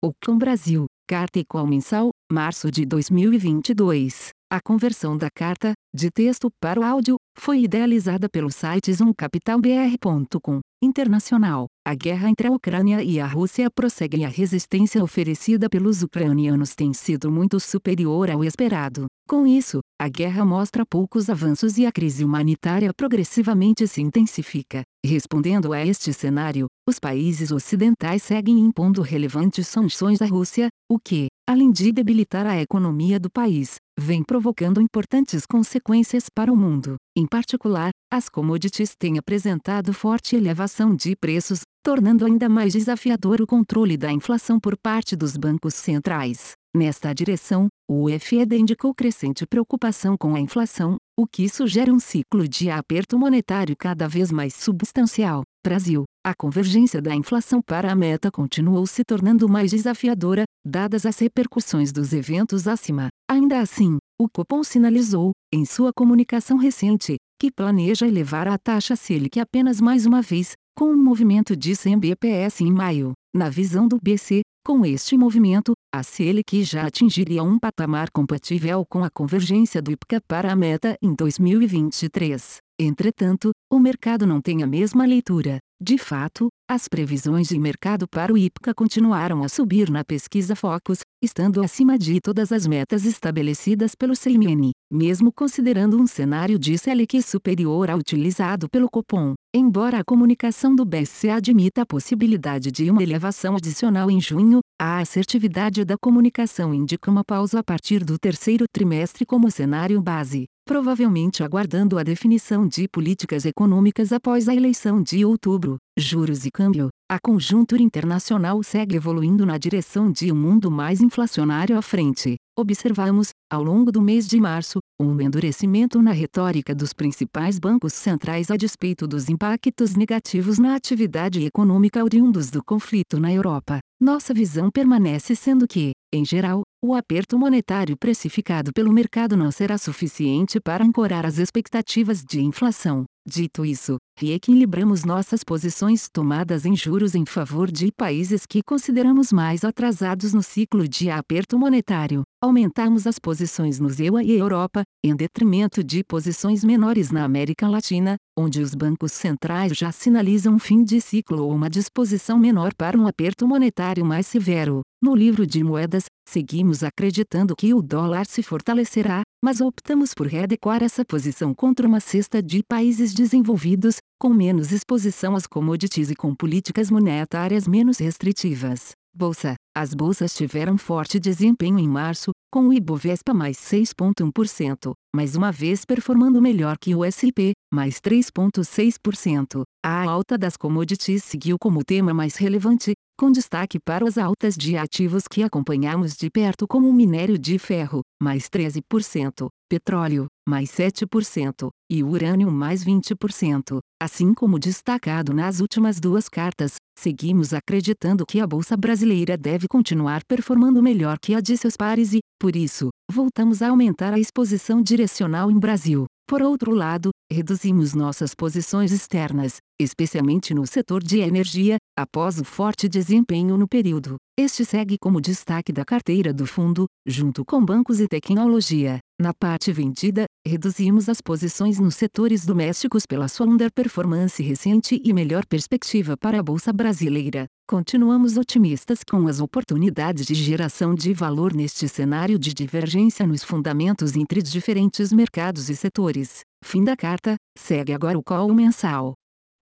Ocon Brasil, Carta Equal Mensal, março de 2022. A conversão da carta, de texto para o áudio, foi idealizada pelo site zoomcapitalbr.com. Internacional. A guerra entre a Ucrânia e a Rússia prossegue e a resistência oferecida pelos ucranianos tem sido muito superior ao esperado. Com isso, a guerra mostra poucos avanços e a crise humanitária progressivamente se intensifica. Respondendo a este cenário, os países ocidentais seguem impondo relevantes sanções à Rússia, o que, além de debilitar a economia do país, vem provocando importantes consequências para o mundo. Em particular, as commodities têm apresentado forte elevação de preços, tornando ainda mais desafiador o controle da inflação por parte dos bancos centrais. Nesta direção, o FED indicou crescente preocupação com a inflação, o que sugere um ciclo de aperto monetário cada vez mais substancial. Brasil, a convergência da inflação para a meta continuou se tornando mais desafiadora, dadas as repercussões dos eventos acima. Ainda assim, o Copom sinalizou, em sua comunicação recente, que planeja elevar a taxa Selic apenas mais uma vez, com um movimento de 100 bps em maio. Na visão do BC, com este movimento, a Selic já atingiria um patamar compatível com a convergência do IPCA para a meta em 2023. Entretanto, o mercado não tem a mesma leitura. De fato, as previsões de mercado para o IPCA continuaram a subir na pesquisa Focus, estando acima de todas as metas estabelecidas pelo CMN, mesmo considerando um cenário de Selic superior ao utilizado pelo Copom. Embora a comunicação do BSC admita a possibilidade de uma elevação adicional em junho, a assertividade da comunicação indica uma pausa a partir do terceiro trimestre como cenário base provavelmente aguardando a definição de políticas econômicas após a eleição de outubro. Juros e câmbio. A conjuntura internacional segue evoluindo na direção de um mundo mais inflacionário à frente. Observamos, ao longo do mês de março, um endurecimento na retórica dos principais bancos centrais a despeito dos impactos negativos na atividade econômica oriundos do conflito na Europa. Nossa visão permanece sendo que, em geral, o aperto monetário precificado pelo mercado não será suficiente para ancorar as expectativas de inflação. Dito isso, reequilibramos nossas posições tomadas em juros em favor de países que consideramos mais atrasados no ciclo de aperto monetário. Aumentamos as posições no EUA e Europa, em detrimento de posições menores na América Latina, onde os bancos centrais já sinalizam um fim de ciclo ou uma disposição menor para um aperto monetário mais severo. No livro de moedas, seguimos acreditando que o dólar se fortalecerá, mas optamos por readequar essa posição contra uma cesta de países desenvolvidos, com menos exposição às commodities e com políticas monetárias menos restritivas. Bolsa. As bolsas tiveram forte desempenho em março, com o Ibovespa mais 6,1%, mais uma vez performando melhor que o S&P, mais 3,6%. A alta das commodities seguiu como tema mais relevante, com destaque para as altas de ativos que acompanhamos de perto como o minério de ferro, mais 13%, petróleo, mais 7%, e urânio mais 20%. Assim como destacado nas últimas duas cartas, seguimos acreditando que a Bolsa Brasileira deve continuar performando melhor que a de seus pares e, por isso, voltamos a aumentar a exposição direcional em Brasil. Por outro lado, reduzimos nossas posições externas, especialmente no setor de energia, após o forte desempenho no período. Este segue como destaque da carteira do fundo, junto com bancos e tecnologia. Na parte vendida, reduzimos as posições nos setores domésticos pela sua underperformance recente e melhor perspectiva para a Bolsa Brasileira. Continuamos otimistas com as oportunidades de geração de valor neste cenário de divergência nos fundamentos entre diferentes mercados e setores. Fim da carta, segue agora o call mensal.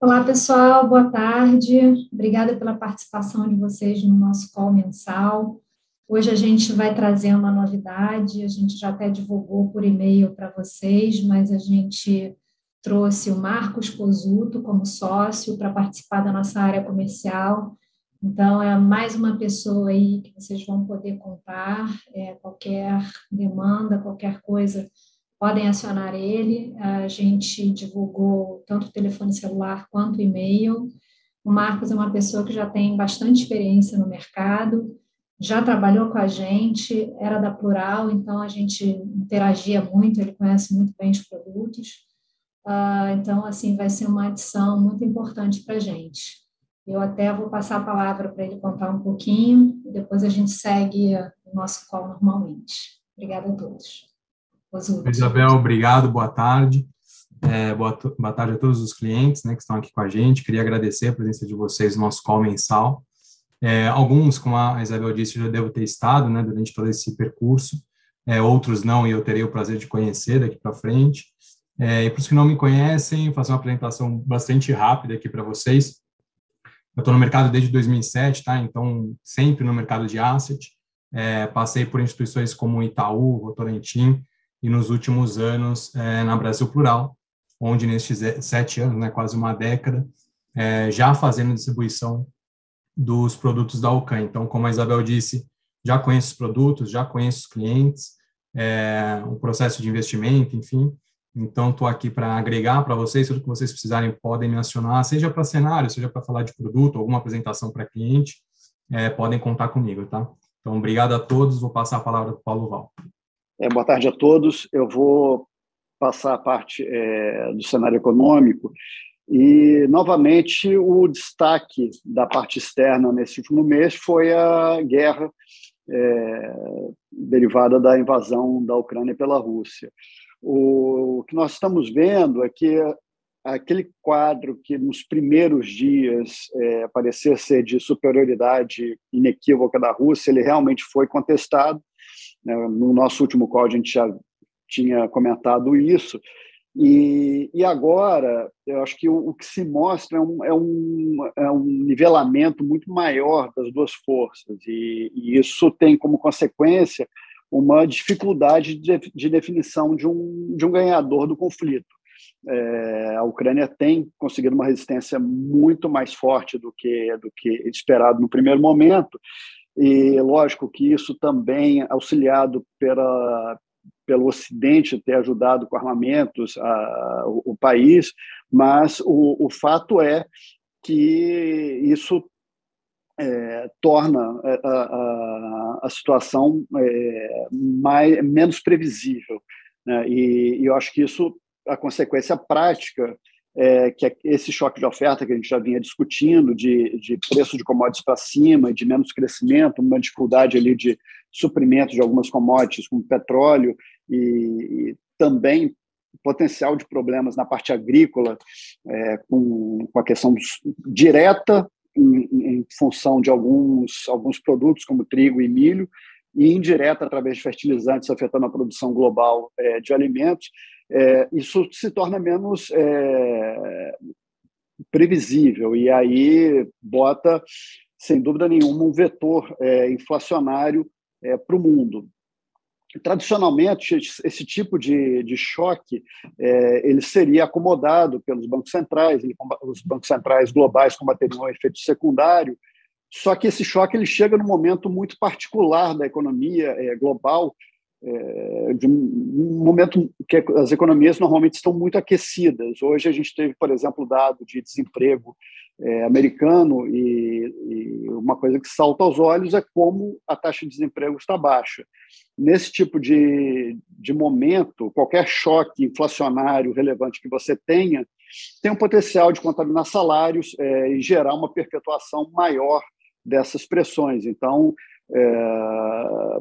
Olá, pessoal, boa tarde. Obrigada pela participação de vocês no nosso call mensal. Hoje a gente vai trazer uma novidade, a gente já até divulgou por e-mail para vocês, mas a gente trouxe o Marcos Pozuto como sócio para participar da nossa área comercial. Então, é mais uma pessoa aí que vocês vão poder contar, é, qualquer demanda, qualquer coisa, podem acionar ele. A gente divulgou tanto o telefone celular quanto o e-mail. O Marcos é uma pessoa que já tem bastante experiência no mercado, já trabalhou com a gente, era da Plural, então a gente interagia muito, ele conhece muito bem os produtos. Uh, então, assim, vai ser uma adição muito importante para a gente. Eu até vou passar a palavra para ele contar um pouquinho e depois a gente segue o nosso call normalmente. Obrigada a todos. Isabel, obrigado, boa tarde. É, boa, boa, tarde a todos os clientes né, que estão aqui com a gente. Queria agradecer a presença de vocês no nosso call mensal. É, alguns, como a Isabel disse, eu já devo ter estado né, durante todo esse percurso, é, outros não, e eu terei o prazer de conhecer daqui para frente. É, e para os que não me conhecem, fazer uma apresentação bastante rápida aqui para vocês. Eu estou no mercado desde 2007, tá? Então, sempre no mercado de asset. É, passei por instituições como Itaú, Votorantim, e nos últimos anos é, na Brasil Plural, onde nestes sete anos, né, quase uma década, é, já fazendo distribuição dos produtos da Alcan. Então, como a Isabel disse, já conheço os produtos, já conheço os clientes, é, o processo de investimento, enfim, então, estou aqui para agregar para vocês, tudo que vocês precisarem podem me acionar, seja para cenário, seja para falar de produto, alguma apresentação para cliente, é, podem contar comigo, tá? Então, obrigado a todos, vou passar a palavra para o Paulo Val. É, boa tarde a todos, eu vou passar a parte é, do cenário econômico e, novamente, o destaque da parte externa nesse último mês foi a guerra é, derivada da invasão da Ucrânia pela Rússia. O que nós estamos vendo é que aquele quadro que nos primeiros dias é, parecia ser de superioridade inequívoca da Rússia, ele realmente foi contestado. Né? No nosso último call a gente já tinha comentado isso. E, e agora, eu acho que o, o que se mostra é um, é, um, é um nivelamento muito maior das duas forças, e, e isso tem como consequência uma dificuldade de, de definição de um, de um ganhador do conflito. É, a Ucrânia tem conseguido uma resistência muito mais forte do que do que esperado no primeiro momento e lógico que isso também auxiliado pela pelo Ocidente ter ajudado com armamentos a, o, o país, mas o, o fato é que isso é, torna é, a, a, a situação é, mais, menos previsível. Né? E, e, eu acho que isso, a consequência prática, é que é esse choque de oferta que a gente já vinha discutindo, de, de preço de commodities para cima, de menos crescimento, uma dificuldade ali de suprimento de algumas commodities, como petróleo, e, e também potencial de problemas na parte agrícola, é, com, com a questão direta em, em, função de alguns, alguns produtos, como trigo e milho, e indireta através de fertilizantes afetando a produção global é, de alimentos, é, isso se torna menos é, previsível. E aí bota, sem dúvida nenhuma, um vetor é, inflacionário é, para o mundo. Tradicionalmente esse tipo de, de choque é, ele seria acomodado pelos bancos centrais ele, os bancos centrais globais combateriam o efeito secundário. Só que esse choque ele chega num momento muito particular da economia é, global é, de um momento que as economias normalmente estão muito aquecidas. Hoje a gente teve, por exemplo, dado de desemprego é, americano e, e, uma coisa que salta aos olhos é como a taxa de desemprego está baixa. Nesse tipo de, de momento, qualquer choque inflacionário relevante que você tenha tem um potencial de contaminar salários é, e gerar uma perpetuação maior dessas pressões. Então, é,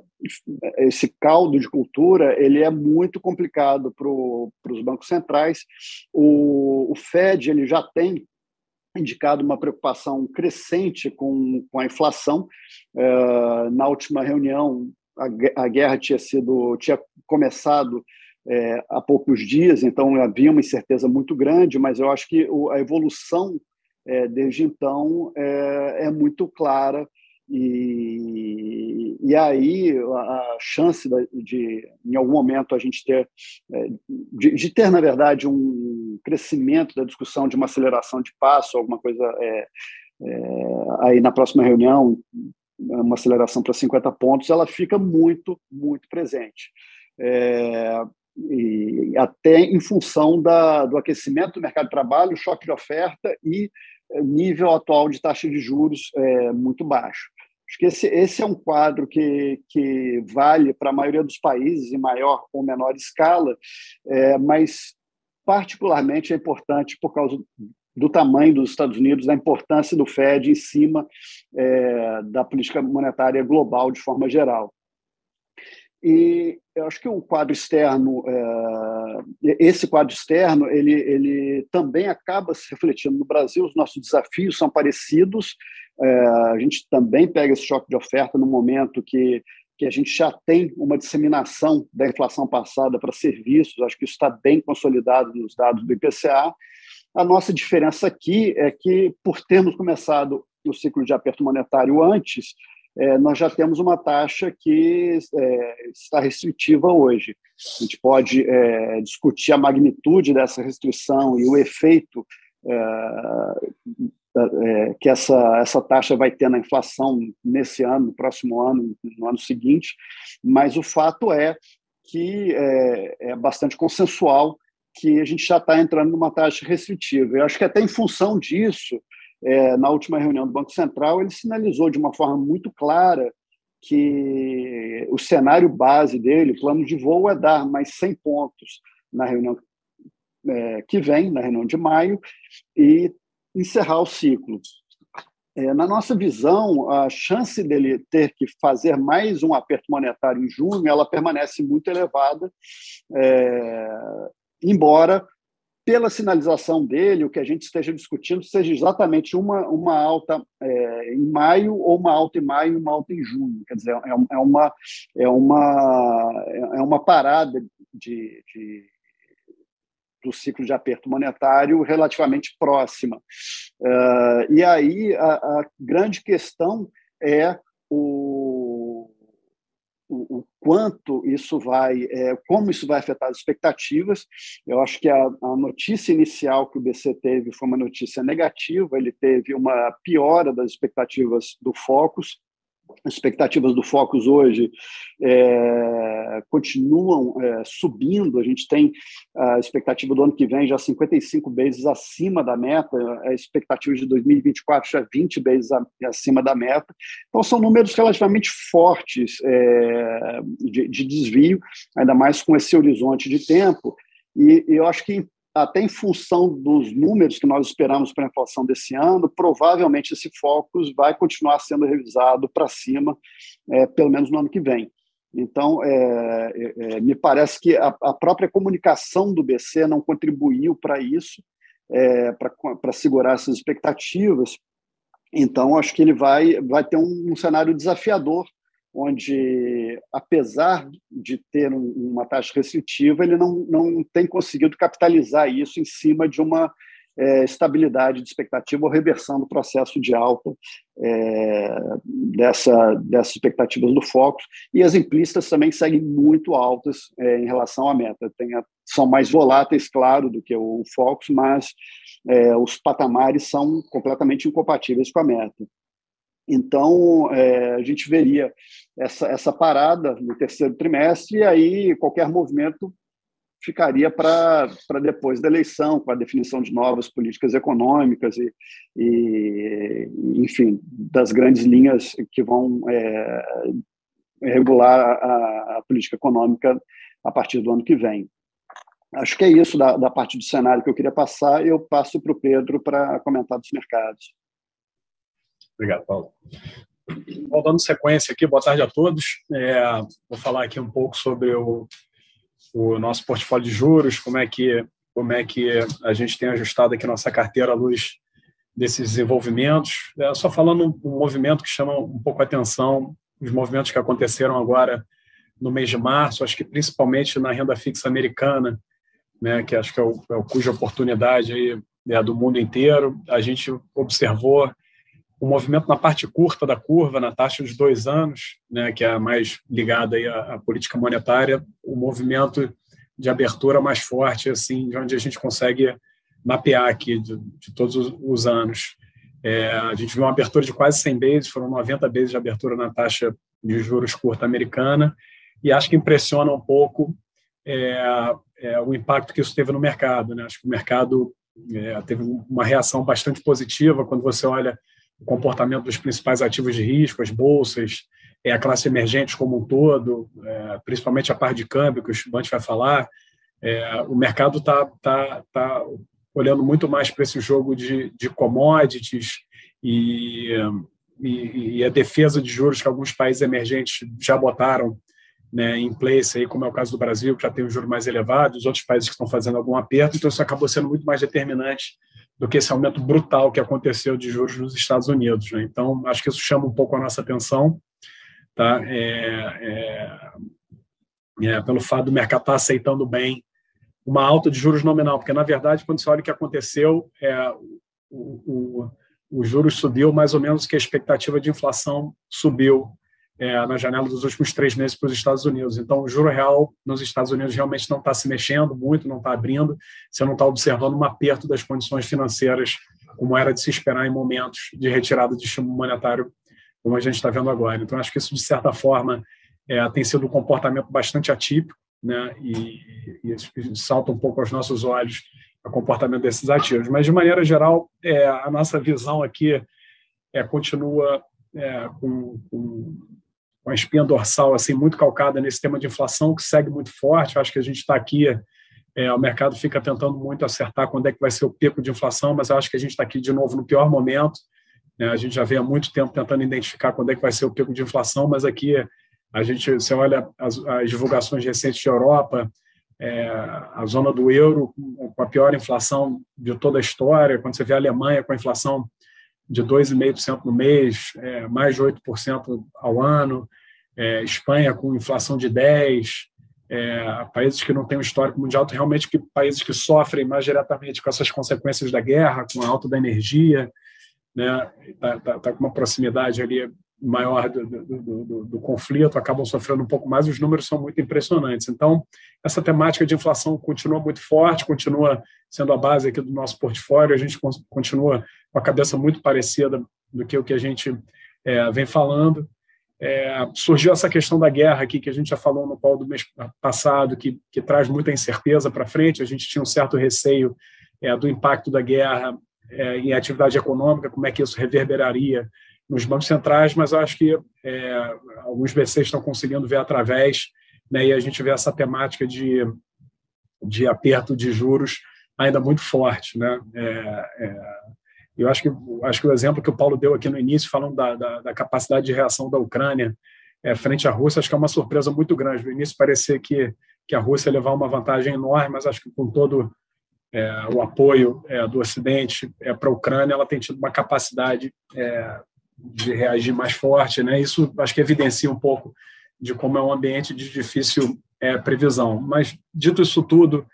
esse caldo de cultura ele é muito complicado para os bancos centrais. O, o, Fed ele já tem indicado uma preocupação crescente com, com a inflação. É, na última reunião, a, a, guerra tinha sido tinha começado é, há poucos dias, então havia uma incerteza muito grande, mas eu acho que a evolução é, desde então é, é muito clara e, e aí a chance de, em algum momento, a gente ter, é, de, de, ter, na verdade, um crescimento da discussão de uma aceleração de passo, alguma coisa é, é, aí na próxima reunião, uma aceleração para 50 pontos, ela fica muito, muito presente. É, e até em função da, do aquecimento do mercado de trabalho, choque de oferta e nível atual de taxa de juros é, muito baixo. Acho que esse, esse é um quadro que, que vale para a maioria dos países, em maior ou menor escala, é, mas particularmente é importante por causa do tamanho dos Estados Unidos, da importância do Fed em cima é, da política monetária global de forma geral. E eu acho que o quadro externo, é, esse quadro externo, ele, ele também acaba se refletindo no Brasil. Os nossos desafios são parecidos. É, a gente também pega esse choque de oferta no momento que, que a gente já tem uma disseminação da inflação passada para serviços. Acho que isso está bem consolidado nos dados do IPCA. A nossa diferença aqui é que, por termos começado o ciclo de aperto monetário antes, é, nós já temos uma taxa que é, está restritiva hoje. A gente pode discutir a magnitude dessa restrição e o efeito é, que essa, essa taxa vai ter na inflação nesse ano, no próximo ano, no ano seguinte, mas o fato é que é, é bastante consensual que a gente já está entrando numa taxa restritiva. Eu acho que até em função disso, é, na última reunião do Banco Central, ele sinalizou de uma forma muito clara que o cenário base dele, o plano de voo, é dar mais 100 pontos na reunião é, que vem, na reunião de maio, e encerrar o ciclo. É, na nossa visão, a chance dele ter que fazer mais um aperto monetário em junho, ela permanece muito elevada, é, embora pela sinalização dele, o que a gente esteja discutindo seja exatamente uma, uma alta é, em maio ou uma alta em maio e uma alta em junho. Quer dizer, é, é uma, é, uma, é uma parada de, de, do ciclo de aperto monetário relativamente próxima. Uh, e aí a, a grande questão é o o, quanto isso vai, é, como isso vai afetar as expectativas. Eu acho que a, a, notícia inicial que o BC teve foi uma notícia negativa, ele teve uma piora das expectativas do Focus, as expectativas do Focus hoje é, continuam é, subindo. A gente tem a expectativa do ano que vem já 55 vezes acima da meta, a expectativa de 2024 já 20 vezes acima da meta. Então, são números relativamente fortes é, de, de desvio, ainda mais com esse horizonte de tempo. E eu acho que até em função dos números que nós esperamos para a inflação desse ano, provavelmente esse focus vai continuar sendo revisado para cima, é, pelo menos no ano que vem. Então, é, é, é me parece que a, a, própria comunicação do BC não contribuiu para isso, é, para segurar essas expectativas. Então, acho que ele vai, vai ter um, um cenário desafiador onde, apesar de ter um, uma taxa restritiva, ele não, não tem conseguido capitalizar isso em cima de uma é, estabilidade de expectativa ou reversão do processo de alta é, dessa, dessas expectativas do Focus. E as implícitas também seguem muito altas é, em relação à meta. A, são mais voláteis, claro, do que o Focus, mas é, os patamares são completamente incompatíveis com a meta. Então, é, a gente veria essa, essa parada no terceiro trimestre, e aí qualquer movimento ficaria para depois da eleição, com a definição de novas políticas econômicas e, e enfim, das grandes linhas que vão é, regular a, a, política econômica a partir do ano que vem. Acho que é isso da, da parte do cenário que eu queria passar, eu passo para o Pedro para comentar dos mercados. Obrigado, Paulo. Bom, dando sequência aqui, boa tarde a todos. É, vou falar aqui um pouco sobre o, o, nosso portfólio de juros, como é que como é que a gente tem ajustado aqui nossa carteira à luz desses desenvolvimentos. É, só falando um, movimento que chama um pouco a atenção, os movimentos que aconteceram agora no mês de março, acho que principalmente na renda fixa americana, né, que acho que é o, é o cuja oportunidade aí é do mundo inteiro. A gente observou o movimento na parte curta da curva, na taxa de dois anos, né, que é a mais ligada aí à, à, política monetária, o movimento de abertura mais forte, assim, de onde a gente consegue mapear aqui de, de todos os, os anos. É, a gente viu uma abertura de quase 100 vezes, foram 90 vezes de abertura na taxa de juros curta americana, e acho que impressiona um pouco é, é, o impacto que isso teve no mercado. Né? Acho que o mercado é, teve uma reação bastante positiva quando você olha o comportamento dos principais ativos de risco, as bolsas, é, a classe emergente como um todo, é, principalmente a parte de câmbio, que o estudante vai falar, é, o mercado está tá, tá olhando muito mais para esse jogo de, de commodities e, e, e, a defesa de juros que alguns países emergentes já botaram né, em place, aí, como é o caso do Brasil, que já tem um juro mais elevado, os outros países que estão fazendo algum aperto, então isso acabou sendo muito mais determinante do que esse aumento brutal que aconteceu de juros nos Estados Unidos. Né? Então, acho que isso chama um pouco a nossa atenção, tá? É, é, é, pelo fato do mercado estar aceitando bem uma alta de juros nominal, porque, na verdade, quando você olha o que aconteceu, é, o, o, o juros subiu mais ou menos que a expectativa de inflação subiu é, na janela dos últimos três meses para os Estados Unidos. Então, o juro real nos Estados Unidos realmente não está se mexendo muito, não está abrindo, você não está observando um aperto das condições financeiras, como era de se esperar em momentos de retirada de estímulo monetário, como a gente está vendo agora. Então, acho que isso, de certa forma, é, tem sido um comportamento bastante atípico, né? e, e salta um pouco aos nossos olhos o comportamento desses ativos. Mas, de maneira geral, é, a nossa visão aqui é, continua é, com, com com a espinha dorsal assim muito calcada nesse tema de inflação que segue muito forte. Eu acho que a gente está aqui, é, o mercado fica tentando muito acertar quando é que vai ser o pico de inflação, mas eu acho que a gente está aqui de novo no pior momento. Né? A gente já vem há muito tempo tentando identificar quando é que vai ser o pico de inflação, mas aqui a gente, você olha as, as divulgações recentes de Europa, é, a zona do euro com a pior inflação de toda a história, quando você vê a Alemanha com a inflação de 2,5% no mês, é, mais de 8% ao ano, é, Espanha com inflação de 10%, é, países que não têm um histórico mundial, realmente que países que sofrem mais diretamente com essas consequências da guerra, com a alta da energia, né, tá, tá, tá com uma proximidade ali maior do, do, do, do, conflito, acabam sofrendo um pouco mais, os números são muito impressionantes. Então, essa temática de inflação continua muito forte, continua sendo a base aqui do nosso portfólio, a gente continua com a cabeça muito parecida do que o que a gente é, vem falando. É, surgiu essa questão da guerra aqui, que a gente já falou no qual do mês passado, que, que traz muita incerteza para frente, a gente tinha um certo receio é, do impacto da guerra é, em atividade econômica, como é que isso reverberaria nos bancos centrais, mas acho que é, alguns BCs estão conseguindo ver através, né, e a gente vê essa temática de, de aperto de juros ainda muito forte. Né? É, é, eu acho que, acho que o exemplo que o Paulo deu aqui no início, falando da, da, da capacidade de reação da Ucrânia é, frente à Rússia, acho que é uma surpresa muito grande. No início parecia que, que a Rússia ia levar uma vantagem enorme, mas acho que com todo é, o apoio é, do Ocidente é, para a Ucrânia, ela tem tido uma capacidade é, de reagir mais forte, né? Isso acho que evidencia um pouco de como é um ambiente de difícil é, previsão. Mas dito isso tudo,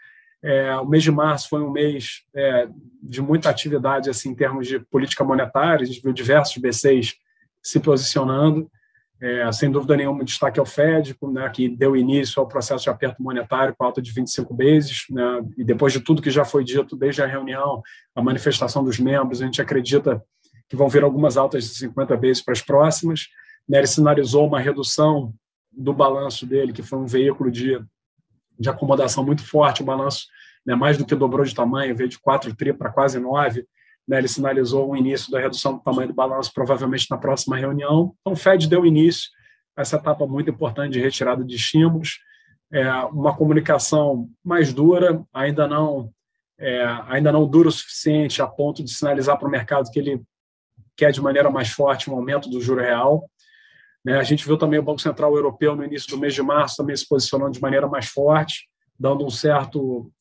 é, o mês de março foi um mês é, de muita atividade assim em termos de política monetária. A gente viu diversos B6 se posicionando. É, sem dúvida nenhuma, destaque ao Fed, né, que deu início ao processo de aperto monetário com alta de 25 bases, né, e depois de tudo que já foi dito desde a reunião, a manifestação dos membros, a gente acredita que vão vir algumas altas de 50 vezes para as próximas. Né, ele sinalizou uma redução do balanço dele, que foi um veículo de, de acomodação muito forte, o balanço né, mais do que dobrou de tamanho, veio de 4 tri para quase 9. Né, ele sinalizou o início da redução do tamanho do balanço, provavelmente na próxima reunião. Então, o Fed deu início a essa etapa muito importante de retirada de estímulos, é, uma comunicação mais dura, ainda não é, ainda não dura o suficiente a ponto de sinalizar para o mercado que ele quer de maneira mais forte um aumento do juro real. Né? A gente viu também o Banco Central Europeu no início do mês de março também se posicionando de maneira mais forte, dando um certo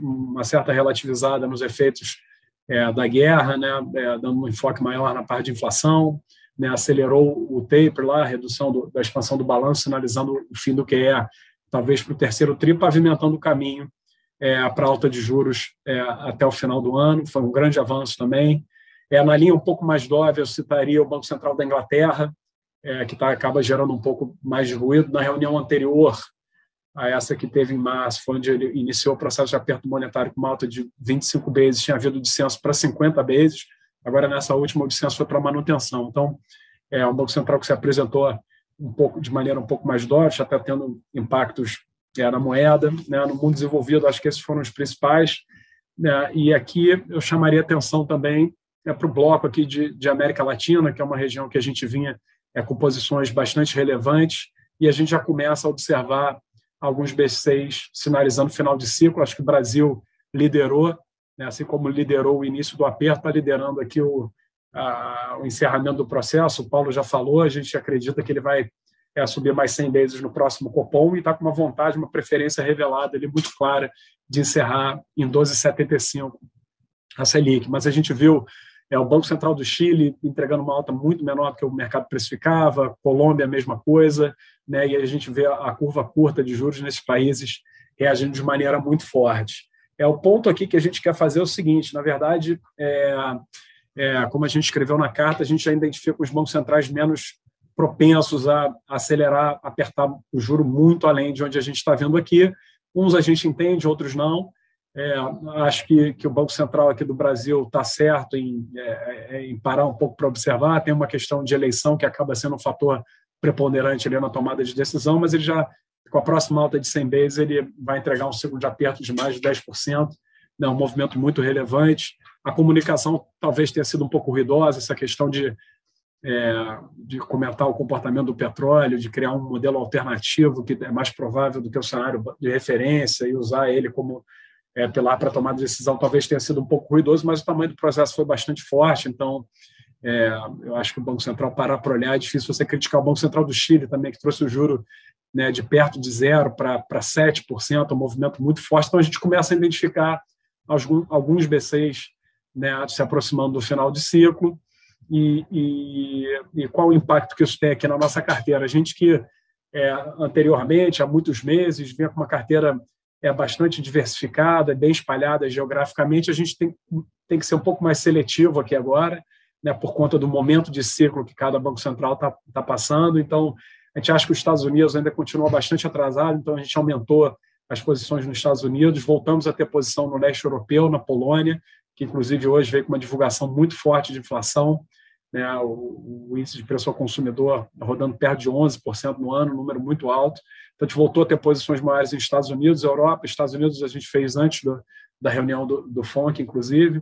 uma certa relativizada nos efeitos é, da guerra, né? É, dando um enfoque maior na parte de inflação, né? acelerou o taper lá, a redução do, da expansão do balanço, sinalizando o fim do que é talvez para o terceiro tri, pavimentando o caminho é, para alta de juros é, até o final do ano. Foi um grande avanço também. É, na linha um pouco mais dóvil, eu citaria o Banco Central da Inglaterra, é, que tá, acaba gerando um pouco mais de ruído. Na reunião anterior a essa que teve em março, foi onde ele iniciou o processo de aperto monetário com uma alta de 25 vezes, tinha havido descenso para 50 vezes, agora nessa última o descenso foi para manutenção. Então, é um Banco Central que se apresentou um pouco de maneira um pouco mais dócil, até tendo impactos é, na moeda. Né? No mundo desenvolvido, acho que esses foram os principais. Né? E aqui eu chamaria atenção também é, para o bloco aqui de, de América Latina, que é uma região que a gente vinha é, com posições bastante relevantes, e a gente já começa a observar alguns B6 sinalizando final de ciclo. Acho que o Brasil liderou né, assim como liderou o início do aperto, está liderando aqui o, a, o encerramento do processo. O Paulo já falou, a gente acredita que ele vai é, subir mais 100 vezes no próximo Copom e está com uma vontade, uma preferência revelada ali muito clara de encerrar em 12,75 a Selic. Mas a gente viu é, o Banco Central do Chile entregando uma alta muito menor do que o mercado precificava, Colômbia a mesma coisa, né, e a gente vê a curva curta de juros nesses países reagindo de maneira muito forte. É o ponto aqui que a gente quer fazer é o seguinte, na verdade, é, é, como a gente escreveu na carta, a gente já identifica os bancos centrais menos propensos a acelerar, apertar o juro muito além de onde a gente está vendo aqui. Uns a gente entende, outros não. É, acho que, que o Banco Central aqui do Brasil está certo em, é, é, em parar um pouco para observar. Tem uma questão de eleição que acaba sendo um fator preponderante ali na tomada de decisão, mas ele já, com a próxima alta de 100 vezes, ele vai entregar um ciclo de aperto de mais de 10%, né, um movimento muito relevante. A comunicação talvez tenha sido um pouco ruidosa, essa questão de é, de comentar o comportamento do petróleo, de criar um modelo alternativo que é mais provável do que o cenário de referência e usar ele como é, pilar para tomar decisão, talvez tenha sido um pouco ruidoso, mas o tamanho do processo foi bastante forte. Então, é, eu acho que o Banco Central parar para olhar é difícil você criticar o Banco Central do Chile também, que trouxe o juro né, de perto de zero para 7%, um movimento muito forte. Então, a gente começa a identificar alguns, alguns B6 né, se aproximando do final de ciclo e, e, e, qual o impacto que isso tem aqui na nossa carteira. A gente que é, anteriormente, há muitos meses, vinha com uma carteira é, bastante diversificada, bem espalhada geograficamente, a gente tem, tem que ser um pouco mais seletivo aqui agora, né, por conta do momento de ciclo que cada Banco Central está tá passando. Então, a gente acha que os Estados Unidos ainda continua bastante atrasado, então a gente aumentou as posições nos Estados Unidos, voltamos a ter posição no leste europeu, na Polônia, que inclusive hoje veio com uma divulgação muito forte de inflação né, o, o, índice de preço ao consumidor rodando perto de 11% no ano, um número muito alto. Então, a gente voltou a ter posições maiores nos Estados Unidos, Europa. Estados Unidos a gente fez antes do, da reunião do, do FONC, inclusive.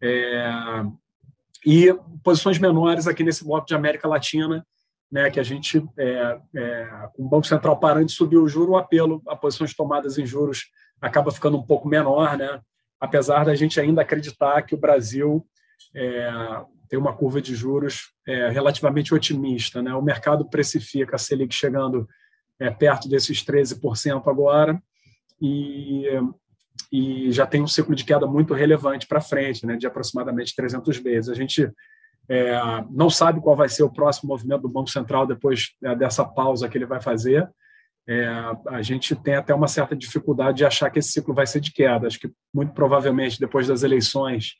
É, e posições menores aqui nesse bloco de América Latina, né, que a gente, é, é, com o Banco Central parando de subir o juro, o apelo a posições tomadas em juros acaba ficando um pouco menor, né, apesar da gente ainda acreditar que o Brasil é, tem uma curva de juros é, relativamente otimista. Né? O mercado precifica a Selic chegando é, perto desses 13% agora e, e já tem um ciclo de queda muito relevante para frente, né, de aproximadamente 300 vezes. A gente é, não sabe qual vai ser o próximo movimento do Banco Central depois é, dessa pausa que ele vai fazer. É, a gente tem até uma certa dificuldade de achar que esse ciclo vai ser de queda. Acho que muito provavelmente depois das eleições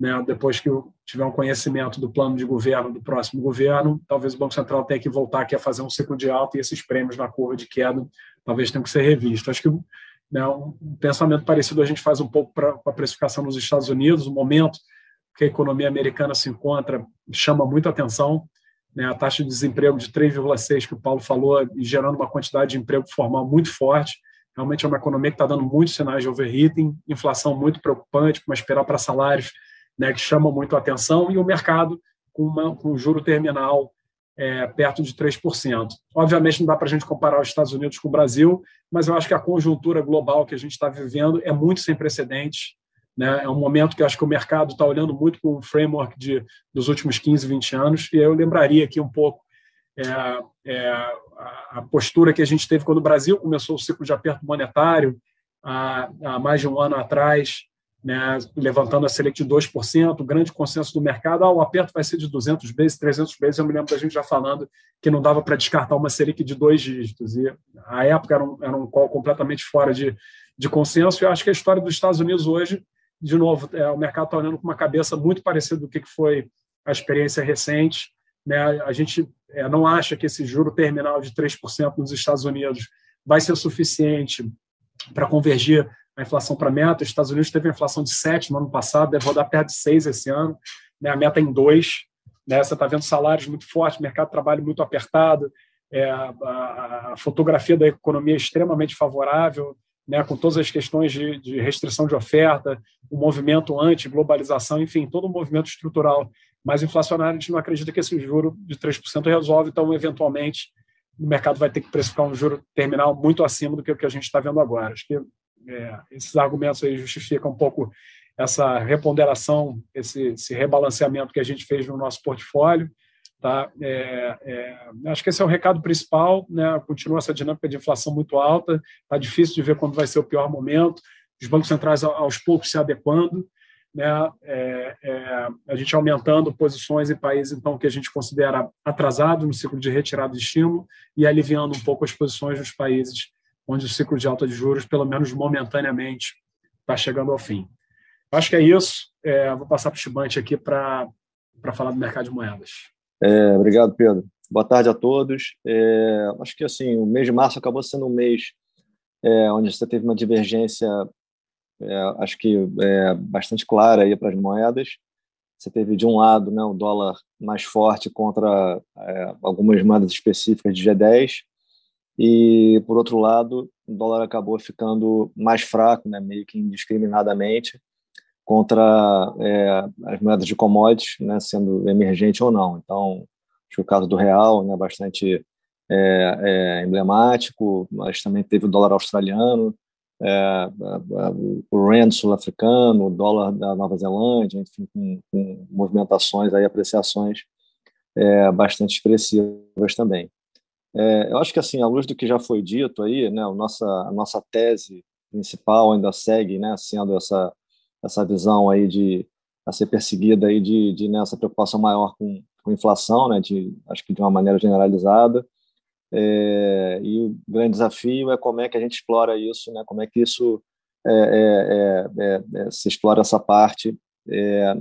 né, depois que tiver um conhecimento do plano de governo do próximo governo, talvez o Banco Central tenha que voltar aqui a fazer um ciclo de alta e esses prêmios na curva de queda talvez tenham que ser revistos. Acho que né, um pensamento parecido a gente faz um pouco para a precificação nos Estados Unidos, o momento que a economia americana se encontra chama muita atenção, né, a taxa de desemprego de 3,6 que o Paulo falou, gerando uma quantidade de emprego formal muito forte, realmente é uma economia que está dando muitos sinais de overheating, inflação muito preocupante, uma espiral para salários né, que chamam muito a atenção, e o mercado com, uma, com um juro terminal é, perto de 3%. Obviamente, não dá para a gente comparar os Estados Unidos com o Brasil, mas eu acho que a conjuntura global que a gente está vivendo é muito sem precedentes. Né? É um momento que acho que o mercado está olhando muito com o framework de, dos últimos 15, 20 anos, e eu lembraria aqui um pouco é, é, a postura que a gente teve quando o Brasil começou o ciclo de aperto monetário há, há mais de um ano atrás, né, levantando a Selic de 2%, o grande consenso do mercado, ah, o aperto vai ser de 200 vezes, 300 vezes, eu me lembro da gente já falando que não dava para descartar uma Selic de dois dígitos, e a época era um, era um call completamente fora de, de consenso, e acho que a história dos Estados Unidos hoje, de novo, é, o mercado está olhando com uma cabeça muito parecida do que foi a experiência recente, né, a gente é, não acha que esse juro terminal de 3% nos Estados Unidos vai ser suficiente para convergir a inflação para meta. Os Estados Unidos teve uma inflação de 7 no ano passado, deve rodar perto de 6 esse ano, né? a meta é em 2. Né? Você está vendo salários muito fortes, mercado de trabalho muito apertado, é, a, a, fotografia da economia é extremamente favorável, né? com todas as questões de, de restrição de oferta, o movimento anti-globalização, enfim, todo o movimento estrutural mais inflacionário, a gente não acredita que esse juro de 3% resolve, então, eventualmente, o mercado vai ter que precificar um juro terminal muito acima do que o que a gente está vendo agora. Acho que é, esses argumentos aí justificam um pouco essa reponderação, esse, esse rebalanceamento que a gente fez no nosso portfólio. Tá? É, é, acho que esse é o recado principal. Né? Continua essa dinâmica de inflação muito alta, está difícil de ver quando vai ser o pior momento. Os bancos centrais, aos poucos, se adequando. Né? É, é a gente aumentando posições em países então que a gente considera atrasados no ciclo de retirada de estímulo e aliviando um pouco as posições dos países onde o ciclo de alta de juros, pelo menos momentaneamente, está chegando ao fim. Acho que é isso. É, vou passar para o Chibante aqui para falar do mercado de moedas. É, obrigado, Pedro. Boa tarde a todos. É, acho que assim o mês de março acabou sendo um mês é, onde você teve uma divergência, é, acho que é, bastante clara aí para as moedas. Você teve de um lado né, o dólar mais forte contra algumas moedas específicas de G10 e por outro lado o dólar acabou ficando mais fraco, né, meio que indiscriminadamente contra é, as moedas de commodities, né, sendo emergente ou não. Então, acho que o caso do real né, bastante é, é, emblemático, mas também teve o dólar australiano, é, o rand sul-africano, o dólar da Nova Zelândia, enfim, com, com movimentações, aí, apreciações é, bastante expressivas também. É, eu acho que, assim, à luz do que já foi dito aí, né, a nossa, a nossa tese principal ainda segue né, sendo essa essa visão aí de a ser perseguida aí de, de nessa né, preocupação maior com, com inflação, né, de acho que de uma maneira generalizada. É, e o grande desafio é como é que a gente explora isso, né, como é que isso é, é, é, é se explora essa parte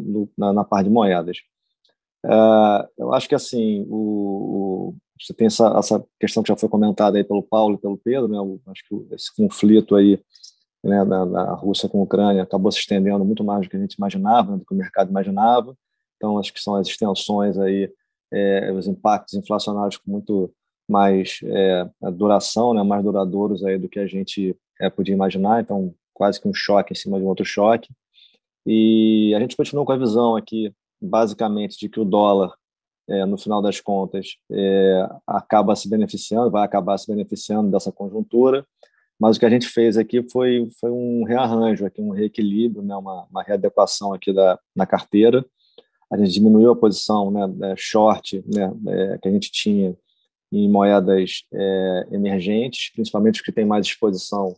no, na, na, parte de moedas. eu acho que assim o você tem essa, essa questão que já foi comentada aí pelo Paulo e pelo Pedro, né, acho que esse conflito aí né, da, da, Rússia com a Ucrânia acabou se estendendo muito mais do que a gente imaginava, né, do que o mercado imaginava. Então, acho que são as extensões aí, é, os impactos inflacionários com muito mais é, duração, né, mais duradouros aí do que a gente é, podia imaginar. Então, quase que um choque em cima de um outro choque. E a gente continua com a visão aqui, basicamente, de que o dólar, é, no final das contas, é, acaba se beneficiando, vai acabar se beneficiando dessa conjuntura mas o que a gente fez aqui foi, foi um rearranjo, aqui, um reequilíbrio, né, uma, uma readequação aqui da, na carteira. A gente diminuiu a posição né, é, short né, é, que a gente tinha em moedas é, emergentes, principalmente os que têm mais exposição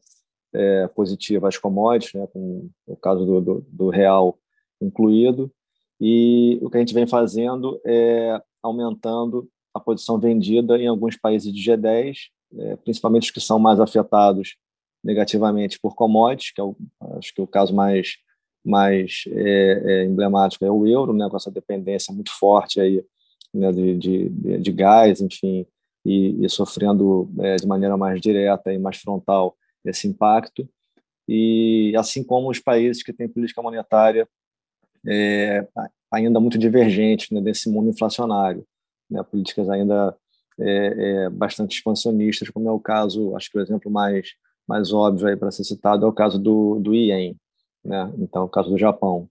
positiva às commodities, né, com o caso do, do, do, real incluído. E o que a gente vem fazendo é aumentando a posição vendida em alguns países de G10 é, principalmente os que são mais afetados negativamente por commodities, que é o, acho que o caso mais mais é, é, emblemático é o euro, né, com essa dependência muito forte aí, né, de, de, de gás, enfim, e, e sofrendo é, de maneira mais direta e mais frontal esse impacto. E assim como os países que têm política monetária é, ainda muito divergente né, desse mundo inflacionário, né, políticas ainda é, é, bastante expansionistas, como é o caso, acho que o exemplo mais, mais óbvio aí para ser citado é o caso do, do IEM, né? então, o caso do Japão.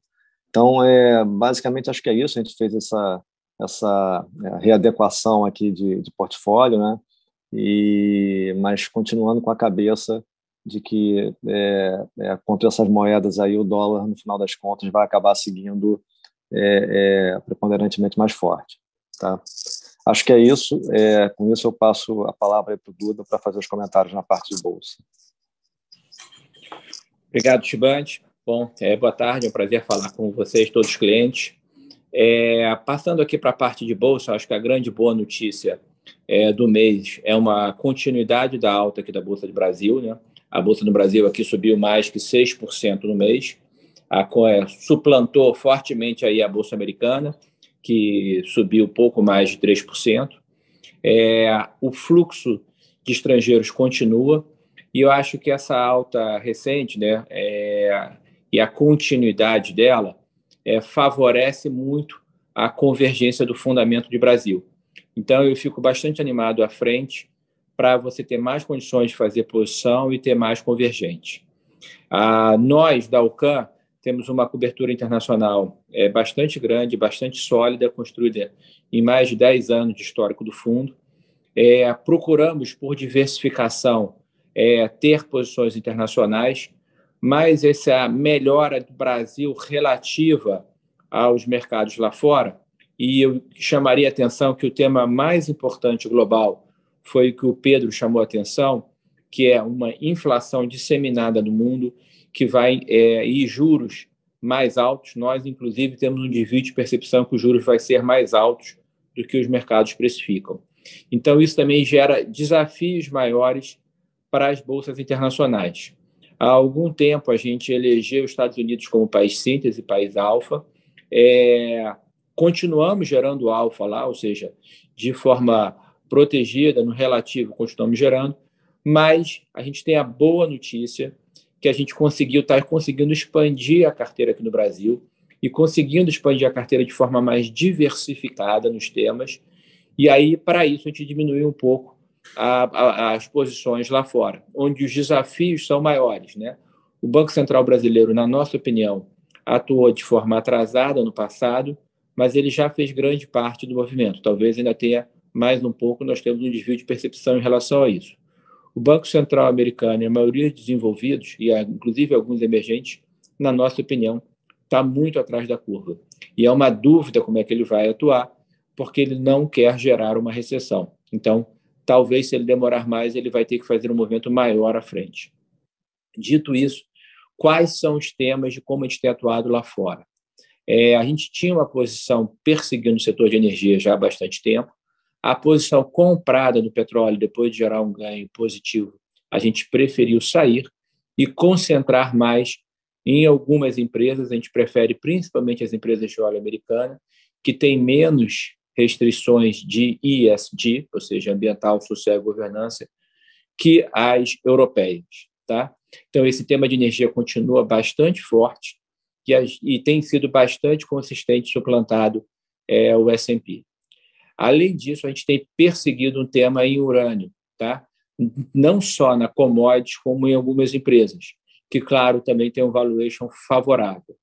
Então, é, basicamente, acho que é isso, a gente fez essa, essa é, readequação aqui de, de portfólio, né? e, mas continuando com a cabeça de que é, é, contra essas moedas aí o dólar no final das contas vai acabar seguindo é, é, preponderantemente mais forte, tá? Acho que é isso. É, com isso, eu passo a palavra para o Duda para fazer os comentários na parte de bolsa. Obrigado, Chibante. Bom, é, boa tarde, é um prazer falar com vocês, todos os clientes. Passando aqui para a parte de bolsa, acho que a grande boa notícia do mês é uma continuidade da alta aqui da Bolsa do Brasil. Né? A Bolsa do Brasil aqui subiu mais que 6% no mês, a, é, suplantou fortemente aí a Bolsa Americana que subiu pouco mais de 3%. É, o fluxo de estrangeiros continua, e eu acho que essa alta recente né, é, e a continuidade dela é, favorece muito a convergência do fundamento de Brasil. Então, eu fico bastante animado à frente para você ter mais condições de fazer posição e ter mais convergente. Ah, nós, da UCAM, temos uma cobertura internacional é, bastante grande, bastante sólida, construída em mais de 10 anos de histórico do fundo. É, procuramos, por diversificação, é, ter posições internacionais. mais essa melhora do Brasil relativa aos mercados lá fora. E eu chamaria a atenção que o tema mais importante global foi o que o Pedro chamou a atenção, que é uma inflação disseminada no mundo, que vai é, e juros mais altos. Nós, inclusive, temos um desvio de percepção que os juros vai ser mais altos do que os mercados precificam. Então, isso também gera desafios maiores para as bolsas internacionais. Há algum tempo, a gente elegeu os Estados Unidos como país síntese, país alfa. É, continuamos gerando alfa lá, ou seja, de forma protegida, no relativo, continuamos gerando, mas a gente tem a boa notícia que a gente conseguiu, está conseguindo expandir a carteira aqui no Brasil e conseguindo expandir a carteira de forma mais diversificada nos temas. E aí, para isso, a gente diminuiu um pouco a, a, as posições lá fora, onde os desafios são maiores. Né? O Banco Central Brasileiro, na nossa opinião, atuou de forma atrasada no passado, mas ele já fez grande parte do movimento. Talvez ainda tenha mais um pouco, nós temos um desvio de percepção em relação a isso. O Banco Central americano e a maioria dos desenvolvidos, e inclusive alguns emergentes, na nossa opinião, está muito atrás da curva. E é uma dúvida como é que ele vai atuar, porque ele não quer gerar uma recessão. Então, talvez se ele demorar mais, ele vai ter que fazer um movimento maior à frente. Dito isso, quais são os temas de como a gente tem atuado lá fora? É, a gente tinha uma posição perseguindo o setor de energia já há bastante tempo, a posição comprada do petróleo, depois de gerar um ganho positivo, a gente preferiu sair e concentrar mais em algumas empresas. A gente prefere principalmente as empresas de óleo americana, que têm menos restrições de ESG, ou seja, ambiental, social e governança, que as europeias. Tá? Então, esse tema de energia continua bastante forte e, e tem sido bastante consistente suplantado é, o S&P. Além disso, a gente tem perseguido um tema em urânio, tá? não só na commodities, como em algumas empresas, que, claro, também tem um valuation favorável.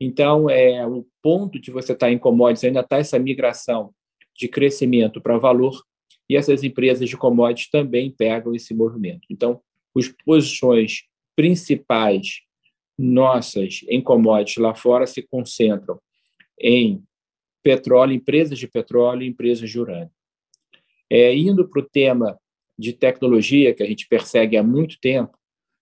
Então, é, o ponto de você estar em commodities ainda está essa migração de crescimento para valor, e essas empresas de commodities também pegam esse movimento. Então, as posições principais nossas em commodities lá fora se concentram em petróleo, empresas de petróleo e empresas de urânio. É, indo para o tema de tecnologia, que a gente persegue há muito tempo,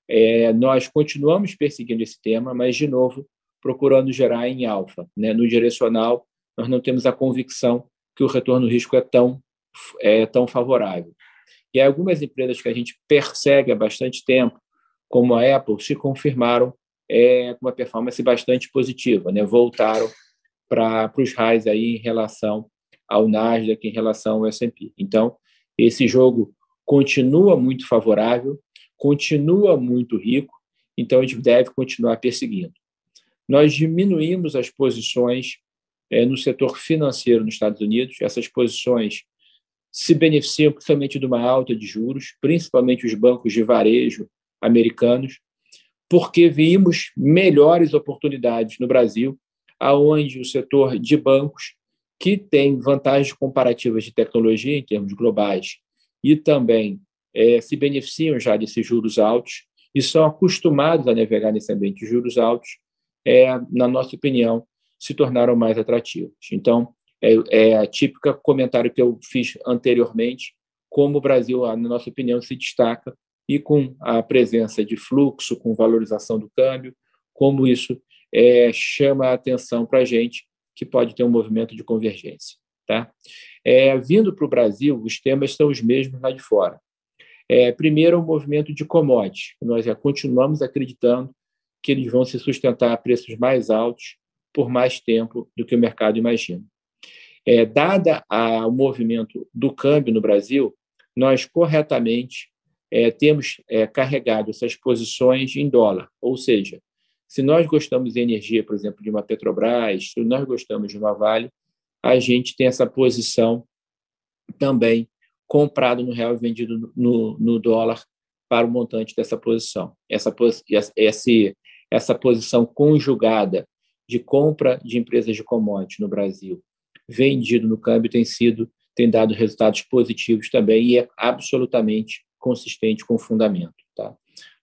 é, nós continuamos perseguindo esse tema, mas, de novo, procurando gerar em alfa. Né? No direcional, nós não temos a convicção que o retorno risco é tão, é tão favorável. E algumas empresas que a gente persegue há bastante tempo, como a Apple, se confirmaram é, com uma performance bastante positiva, né? voltaram para os RAIs aí em relação ao Nasdaq, em relação ao S&P. Então, esse jogo continua muito favorável, continua muito rico, então a gente deve continuar perseguindo. Nós diminuímos as posições é, no setor financeiro nos Estados Unidos, essas posições se beneficiam principalmente de uma alta de juros, principalmente os bancos de varejo americanos, porque vimos melhores oportunidades no Brasil aonde o setor de bancos, que tem vantagens comparativas de tecnologia em termos globais e também é, se beneficiam já desses juros altos e são acostumados a navegar nesse ambiente de juros altos, é, na nossa opinião, se tornaram mais atrativos. Então, é, é a típica comentário que eu fiz anteriormente, como o Brasil, na nossa opinião, se destaca e com a presença de fluxo, com valorização do câmbio, como isso é, chama a atenção para a gente que pode ter um movimento de convergência. Tá? É, vindo para o Brasil, os temas são os mesmos lá de fora. É, primeiro, o movimento de commodities. Nós já continuamos acreditando que eles vão se sustentar a preços mais altos por mais tempo do que o mercado imagina. É, dada a, o movimento do câmbio no Brasil, nós corretamente é, temos é, carregado essas posições em dólar, ou seja, se nós gostamos de energia, por exemplo, de uma Petrobras, se nós gostamos de uma Vale, a gente tem essa posição também comprado no real e vendido no, no dólar para o montante dessa posição. Essa, essa, essa posição conjugada de compra de empresas de commodities no Brasil, vendido no câmbio, tem sido tem dado resultados positivos também e é absolutamente consistente com o fundamento. Tá?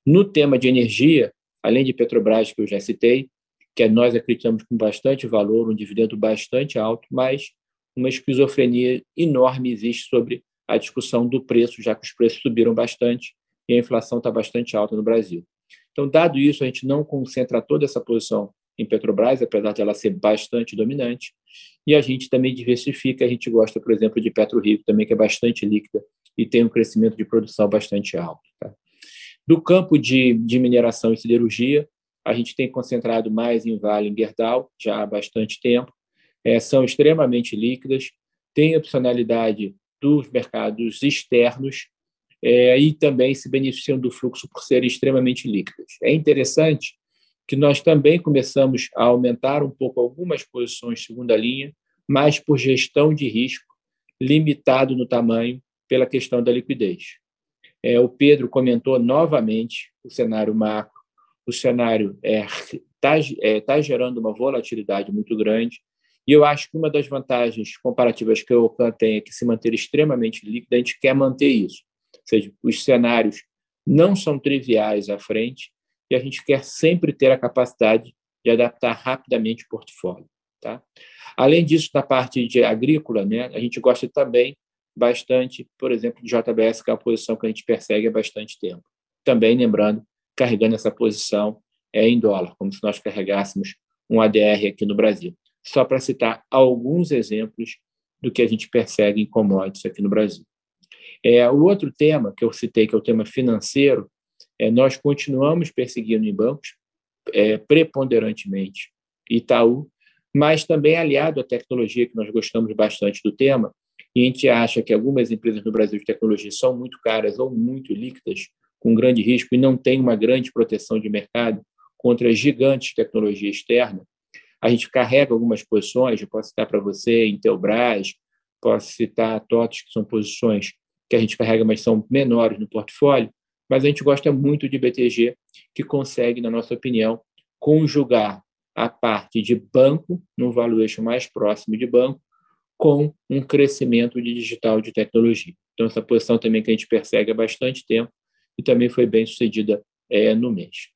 No tema de energia, além de Petrobras, que eu já citei, que nós acreditamos com bastante valor, um dividendo bastante alto, mas uma esquizofrenia enorme existe sobre a discussão do preço, já que os preços subiram bastante e a inflação está bastante alta no Brasil. Então, dado isso, a gente não concentra toda essa posição em Petrobras, apesar de ela ser bastante dominante, e a gente também diversifica, a gente gosta, por exemplo, de PetroRio, também que é bastante líquida e tem um crescimento de produção bastante alto. Tá? Do campo de, de mineração e siderurgia, a gente tem concentrado mais em Vale e Gerdau já há bastante tempo, é, são extremamente líquidas, têm opcionalidade dos mercados externos é, e também se beneficiam do fluxo por serem extremamente líquidas. É interessante que nós também começamos a aumentar um pouco algumas posições segunda linha, mas por gestão de risco, limitado no tamanho pela questão da liquidez. É, o Pedro comentou novamente o cenário macro, o cenário está é, é, tá gerando uma volatilidade muito grande, e eu acho que uma das vantagens comparativas que o Ocan tem é que se manter extremamente líquido, a gente quer manter isso. Ou seja, os cenários não são triviais à frente e a gente quer sempre ter a capacidade de adaptar rapidamente o portfólio. Tá? Além disso, na parte de agrícola, né, a gente gosta também bastante, por exemplo, de JBS, que é a posição que a gente persegue há bastante tempo. Também, lembrando, carregando essa posição é em dólar, como se nós carregássemos um ADR aqui no Brasil só para citar alguns exemplos do que a gente persegue em commodities aqui no Brasil. É, o outro tema que eu citei, que é o tema financeiro, é, nós continuamos perseguindo em bancos, é, preponderantemente Itaú, mas também aliado à tecnologia, que nós gostamos bastante do tema, e a gente acha que algumas empresas no Brasil de tecnologia são muito caras ou muito líquidas, com grande risco, e não têm uma grande proteção de mercado contra gigantes de tecnologia externa, a gente carrega algumas posições, eu posso citar para você Intelbras, posso citar TOTS, que são posições que a gente carrega, mas são menores no portfólio, mas a gente gosta muito de BTG, que consegue, na nossa opinião, conjugar a parte de banco, no valuation mais próximo de banco, com um crescimento de digital de tecnologia. Então, essa posição também que a gente persegue há bastante tempo e também foi bem sucedida é, no mês.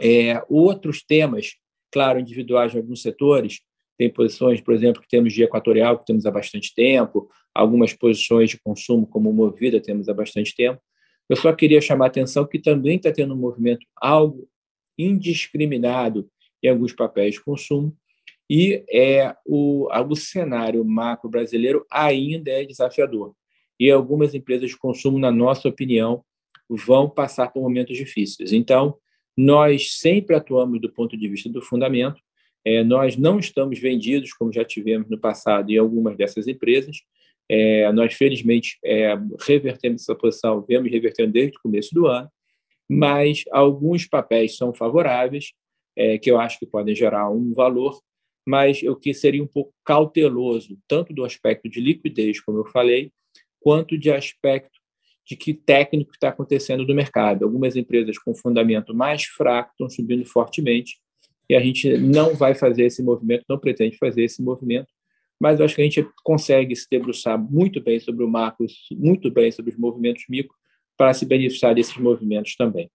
É, outros temas claro, individuais em alguns setores. Tem posições, por exemplo, que temos de equatorial, que temos há bastante tempo, algumas posições de consumo, como movida, temos há bastante tempo. Eu só queria chamar a atenção que também está tendo um movimento algo indiscriminado em alguns papéis de consumo, e é o, o cenário macro brasileiro ainda é desafiador. E algumas empresas de consumo, na nossa opinião, vão passar por momentos difíceis. Então, nós sempre atuamos do ponto de vista do fundamento. É, nós não estamos vendidos, como já tivemos no passado em algumas dessas empresas. É, nós, felizmente, é, revertemos essa posição, vemos revertendo desde o começo do ano, mas alguns papéis são favoráveis, é, que eu acho que podem gerar um valor, mas eu que seria um pouco cauteloso, tanto do aspecto de liquidez, como eu falei, quanto de aspecto de que técnico está acontecendo no mercado. Algumas empresas com fundamento mais fraco estão subindo fortemente e a gente não vai fazer esse movimento, não pretende fazer esse movimento, mas acho que a gente consegue se debruçar muito bem sobre o macro, muito bem sobre os movimentos micro, para se beneficiar desses movimentos também.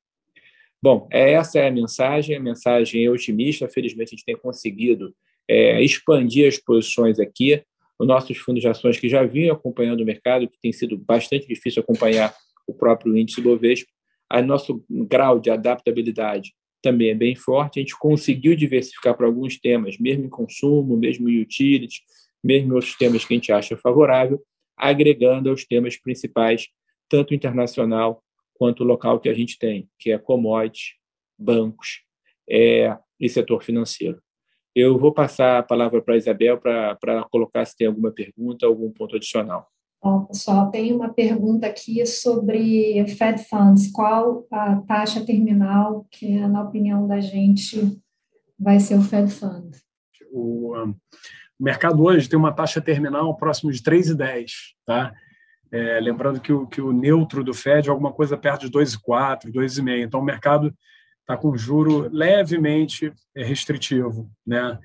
Bom, essa é a mensagem, a mensagem é otimista, felizmente a gente tem conseguido é, expandir as posições aqui, os nossos fundos de ações que já vinham acompanhando o mercado, que tem sido bastante difícil acompanhar o próprio índice Bovespa, a nosso grau de adaptabilidade também é bem forte. A gente conseguiu diversificar para alguns temas, mesmo em consumo, mesmo em utilities, mesmo em outros temas que a gente acha favorável, agregando aos temas principais, tanto internacional quanto local que a gente tem, que é commodities, bancos é, e setor financeiro. Eu vou passar a palavra para a Isabel para colocar se tem alguma pergunta, algum ponto adicional. Bom, pessoal, tem uma pergunta aqui sobre Fed Funds. Qual a taxa terminal que, na opinião da gente, vai ser o Fed Fund? O, um, o mercado hoje tem uma taxa terminal próximo de 3,10, tá? É, lembrando que o, que o neutro do Fed é alguma coisa perto de 2,4, 2,5. Então, o mercado está com juro levemente é, restritivo, né?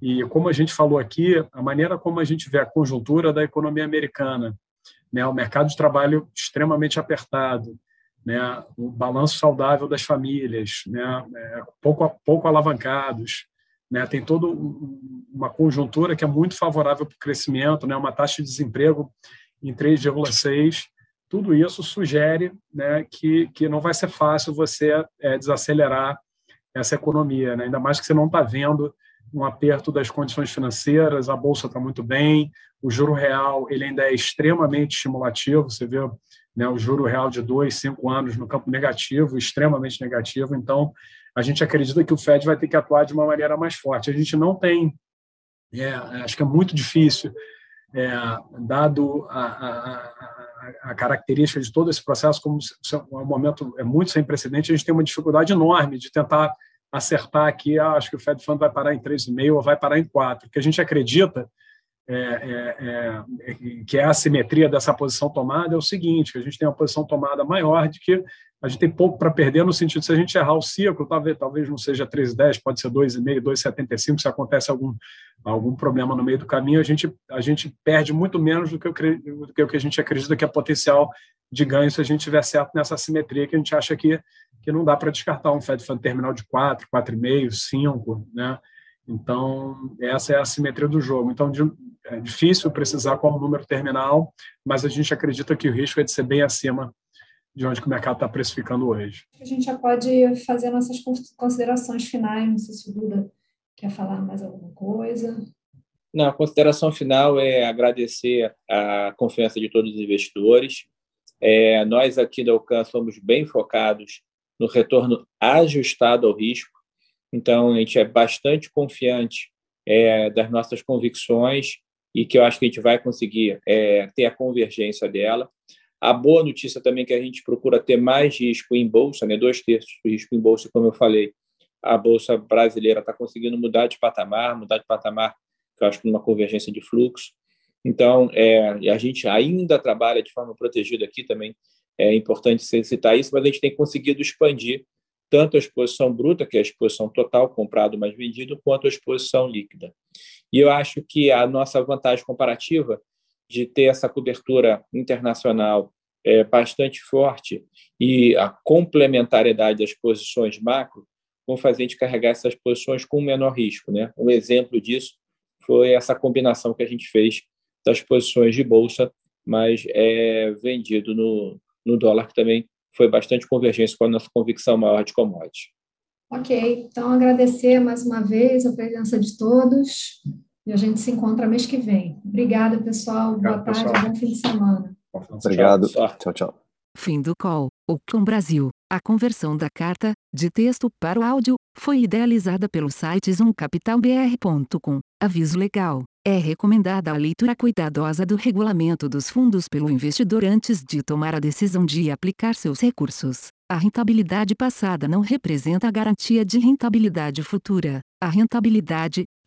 E como a gente falou aqui, a maneira como a gente vê a conjuntura da economia americana, né, o mercado de trabalho extremamente apertado, né, o balanço saudável das famílias, né, é, pouco, pouco alavancados, né, tem toda uma conjuntura que é muito favorável para o crescimento, né, uma taxa de desemprego em 3,6%, tudo isso sugere né, que, que não vai ser fácil você é, desacelerar essa economia, né? ainda mais que você não está vendo um aperto das condições financeiras, a bolsa está muito bem, o juro real ele ainda é extremamente estimulativo, você vê né, o juro real de dois, cinco anos no campo negativo, extremamente negativo, então a gente acredita que o Fed vai ter que atuar de uma maneira mais forte. A gente não tem, é, acho que é muito difícil, é, dado a, a, a, a, característica de todo esse processo, como um momento é muito sem precedente, a gente tem uma dificuldade enorme de tentar acertar aqui, ah, acho que o Fed Fund vai parar em 3,5 ou vai parar em 4, porque a gente acredita é, é, é, que é a simetria dessa posição tomada é o seguinte, que a gente tem uma posição tomada maior de que a gente tem pouco para perder no sentido de se a gente errar o ciclo, talvez, talvez não seja 3,10, pode ser 2,5, 2,75, se acontece algum, algum problema no meio do caminho, a gente, a gente perde muito menos do que, eu, do que o que a gente acredita que é potencial de ganho se a gente tiver certo nessa simetria que a gente acha que, que não dá para descartar um Fed Fund terminal de 4, 4,5, 5, né? Então, essa é a simetria do jogo. Então, é difícil precisar qual o número terminal, mas a gente acredita que o risco é de ser bem acima de onde o mercado está precificando hoje. A gente já pode fazer nossas considerações finais, não sei se o Duda quer falar mais alguma coisa. Não, a consideração final é agradecer a confiança de todos os investidores. É, nós aqui da Alcan somos bem focados no retorno ajustado ao risco, então a gente é bastante confiante é, das nossas convicções e que eu acho que a gente vai conseguir é, ter a convergência dela. A boa notícia também é que a gente procura ter mais risco em bolsa, né? dois terços do risco em bolsa, como eu falei. A bolsa brasileira está conseguindo mudar de patamar, mudar de patamar, que eu acho que numa convergência de fluxo. Então, é, a gente ainda trabalha de forma protegida aqui também. É importante citar isso, mas a gente tem conseguido expandir tanto a exposição bruta, que é a exposição total, comprado mais vendido, quanto a exposição líquida. E eu acho que a nossa vantagem comparativa de ter essa cobertura internacional é, bastante forte e a complementariedade das posições macro vão fazer a gente carregar essas posições com menor risco. Né? Um exemplo disso foi essa combinação que a gente fez das posições de bolsa, mas é vendido no, no dólar, que também foi bastante convergência com a nossa convicção maior de commodity. Ok, então agradecer mais uma vez a presença de todos. E a gente se encontra mês que vem. Obrigada, pessoal. Obrigado, Boa tarde, pessoal. bom fim de semana. Obrigado. Tchau, tchau. Fim do call. O Clon Brasil. A conversão da carta, de texto para o áudio, foi idealizada pelo site zoomcapitalbr.com. Aviso legal. É recomendada a leitura cuidadosa do regulamento dos fundos pelo investidor antes de tomar a decisão de aplicar seus recursos. A rentabilidade passada não representa a garantia de rentabilidade futura. A rentabilidade,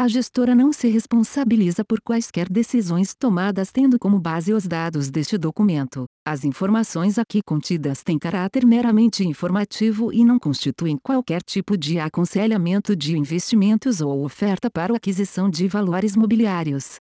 A gestora não se responsabiliza por quaisquer decisões tomadas tendo como base os dados deste documento. As informações aqui contidas têm caráter meramente informativo e não constituem qualquer tipo de aconselhamento de investimentos ou oferta para aquisição de valores mobiliários.